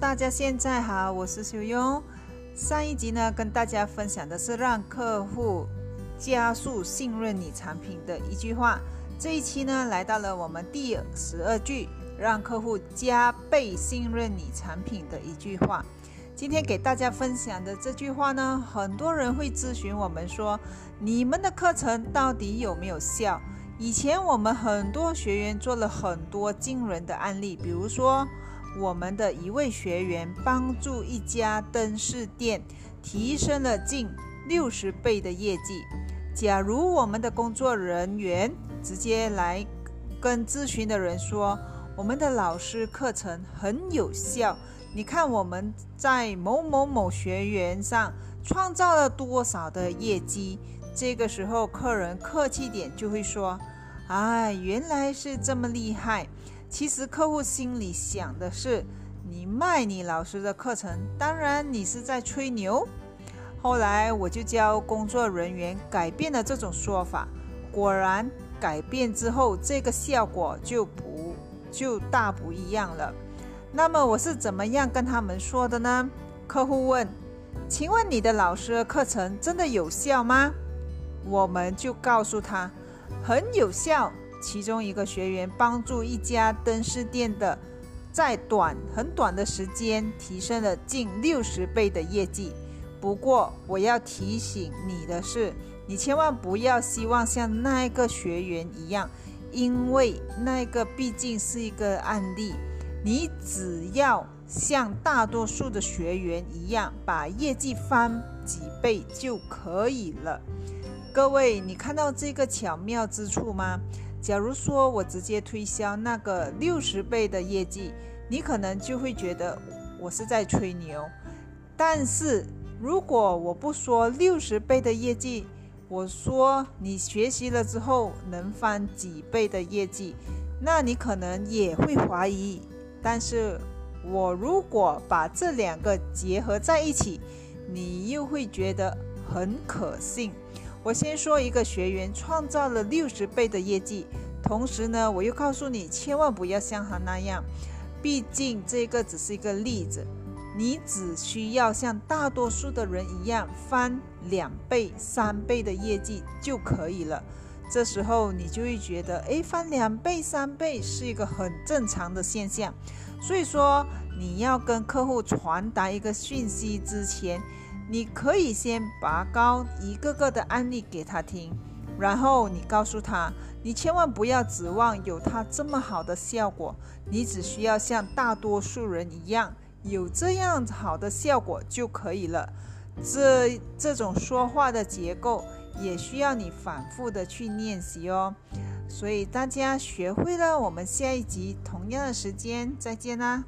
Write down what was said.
大家现在好，我是修庸。上一集呢，跟大家分享的是让客户加速信任你产品的一句话。这一期呢，来到了我们第十二句，让客户加倍信任你产品的一句话。今天给大家分享的这句话呢，很多人会咨询我们说，你们的课程到底有没有效？以前我们很多学员做了很多惊人的案例，比如说我们的一位学员帮助一家灯饰店提升了近六十倍的业绩。假如我们的工作人员直接来跟咨询的人说，我们的老师课程很有效。你看我们在某某某学员上创造了多少的业绩？这个时候，客人客气点就会说：“哎，原来是这么厉害。”其实客户心里想的是：“你卖你老师的课程，当然你是在吹牛。”后来我就教工作人员改变了这种说法，果然改变之后，这个效果就不就大不一样了。那么我是怎么样跟他们说的呢？客户问：“请问你的老师的课程真的有效吗？”我们就告诉他：“很有效。”其中一个学员帮助一家灯饰店的，在短很短的时间提升了近六十倍的业绩。不过我要提醒你的是，你千万不要希望像那个学员一样，因为那个毕竟是一个案例。你只要像大多数的学员一样，把业绩翻几倍就可以了。各位，你看到这个巧妙之处吗？假如说我直接推销那个六十倍的业绩，你可能就会觉得我是在吹牛。但是如果我不说六十倍的业绩，我说你学习了之后能翻几倍的业绩，那你可能也会怀疑。但是我如果把这两个结合在一起，你又会觉得很可信。我先说一个学员创造了六十倍的业绩，同时呢，我又告诉你千万不要像他那样，毕竟这个只是一个例子，你只需要像大多数的人一样翻两倍、三倍的业绩就可以了。这时候你就会觉得，诶，翻两倍、三倍是一个很正常的现象。所以说，你要跟客户传达一个讯息之前，你可以先拔高一个个的案例给他听，然后你告诉他，你千万不要指望有他这么好的效果，你只需要像大多数人一样有这样好的效果就可以了。这这种说话的结构。也需要你反复的去练习哦，所以大家学会了，我们下一集同样的时间再见啦。